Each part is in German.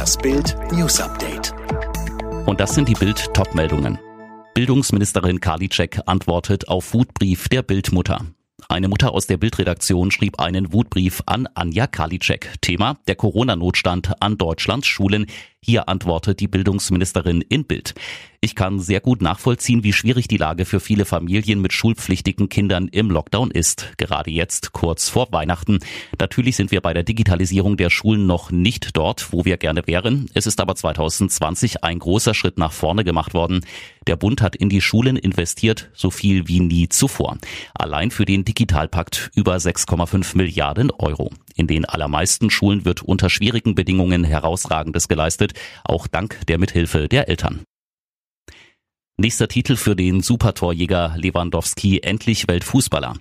Das Bild News Update. Und das sind die Bild Topmeldungen. Bildungsministerin Karliczek antwortet auf Wutbrief der Bildmutter. Eine Mutter aus der Bildredaktion schrieb einen Wutbrief an Anja Karliczek. Thema der Corona-Notstand an Deutschlands Schulen. Hier antwortet die Bildungsministerin in Bild. Ich kann sehr gut nachvollziehen, wie schwierig die Lage für viele Familien mit schulpflichtigen Kindern im Lockdown ist. Gerade jetzt, kurz vor Weihnachten. Natürlich sind wir bei der Digitalisierung der Schulen noch nicht dort, wo wir gerne wären. Es ist aber 2020 ein großer Schritt nach vorne gemacht worden. Der Bund hat in die Schulen investiert, so viel wie nie zuvor. Allein für den Digitalpakt über 6,5 Milliarden Euro. In den allermeisten Schulen wird unter schwierigen Bedingungen herausragendes geleistet, auch dank der Mithilfe der Eltern. Nächster Titel für den Supertorjäger Lewandowski, endlich Weltfußballer.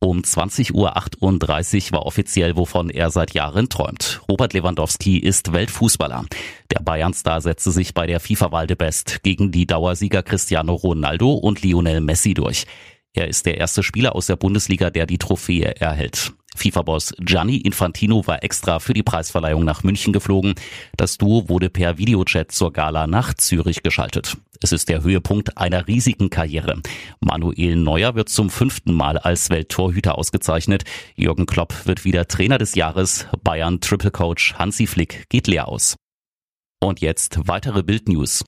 Um 20.38 Uhr war offiziell, wovon er seit Jahren träumt. Robert Lewandowski ist Weltfußballer. Der Bayern-Star setzte sich bei der FIFA-Wahl gegen die Dauersieger Cristiano Ronaldo und Lionel Messi durch. Er ist der erste Spieler aus der Bundesliga, der die Trophäe erhält. FIFA-Boss Gianni Infantino war extra für die Preisverleihung nach München geflogen. Das Duo wurde per Videochat zur Gala nach Zürich geschaltet. Es ist der Höhepunkt einer riesigen Karriere. Manuel Neuer wird zum fünften Mal als Welttorhüter ausgezeichnet. Jürgen Klopp wird wieder Trainer des Jahres. Bayern Triple Coach Hansi Flick geht leer aus. Und jetzt weitere Bildnews.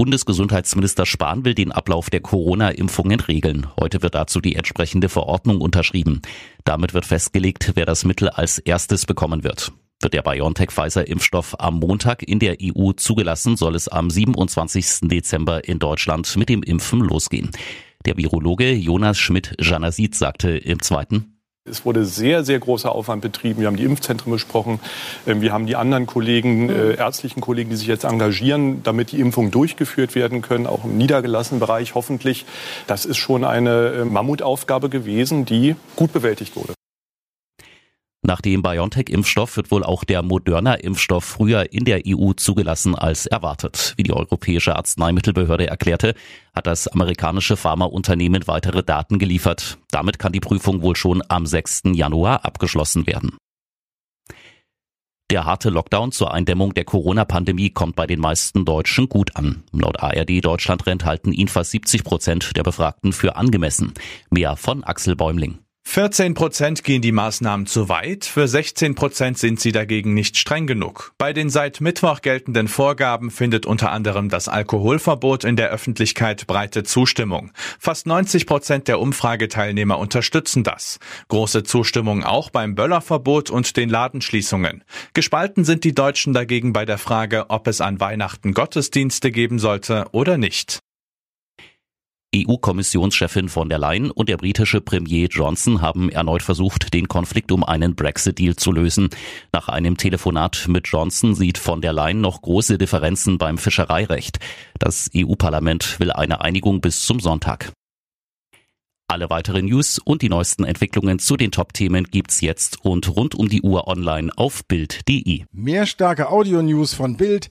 Bundesgesundheitsminister Spahn will den Ablauf der Corona-Impfungen regeln. Heute wird dazu die entsprechende Verordnung unterschrieben. Damit wird festgelegt, wer das Mittel als erstes bekommen wird. Wird der BioNTech-Pfizer-Impfstoff am Montag in der EU zugelassen, soll es am 27. Dezember in Deutschland mit dem Impfen losgehen. Der Virologe Jonas Schmidt-Janasit sagte im zweiten es wurde sehr, sehr großer Aufwand betrieben. Wir haben die Impfzentren besprochen. Ähm, wir haben die anderen Kollegen, äh, ärztlichen Kollegen, die sich jetzt engagieren, damit die Impfungen durchgeführt werden können, auch im niedergelassenen Bereich hoffentlich. Das ist schon eine äh, Mammutaufgabe gewesen, die gut bewältigt wurde. Nach dem BioNTech-Impfstoff wird wohl auch der Moderna-Impfstoff früher in der EU zugelassen als erwartet. Wie die Europäische Arzneimittelbehörde erklärte, hat das amerikanische Pharmaunternehmen weitere Daten geliefert. Damit kann die Prüfung wohl schon am 6. Januar abgeschlossen werden. Der harte Lockdown zur Eindämmung der Corona-Pandemie kommt bei den meisten Deutschen gut an. Laut ARD Deutschland halten ihn fast 70 Prozent der Befragten für angemessen. Mehr von Axel Bäumling. 14 Prozent gehen die Maßnahmen zu weit, für 16 Prozent sind sie dagegen nicht streng genug. Bei den seit Mittwoch geltenden Vorgaben findet unter anderem das Alkoholverbot in der Öffentlichkeit breite Zustimmung. Fast 90 Prozent der Umfrageteilnehmer unterstützen das. Große Zustimmung auch beim Böllerverbot und den Ladenschließungen. Gespalten sind die Deutschen dagegen bei der Frage, ob es an Weihnachten Gottesdienste geben sollte oder nicht. EU-Kommissionschefin von der Leyen und der britische Premier Johnson haben erneut versucht, den Konflikt um einen Brexit-Deal zu lösen. Nach einem Telefonat mit Johnson sieht von der Leyen noch große Differenzen beim Fischereirecht. Das EU-Parlament will eine Einigung bis zum Sonntag. Alle weiteren News und die neuesten Entwicklungen zu den Top-Themen gibt's jetzt und rund um die Uhr online auf Bild.de. Mehr starke Audio-News von Bild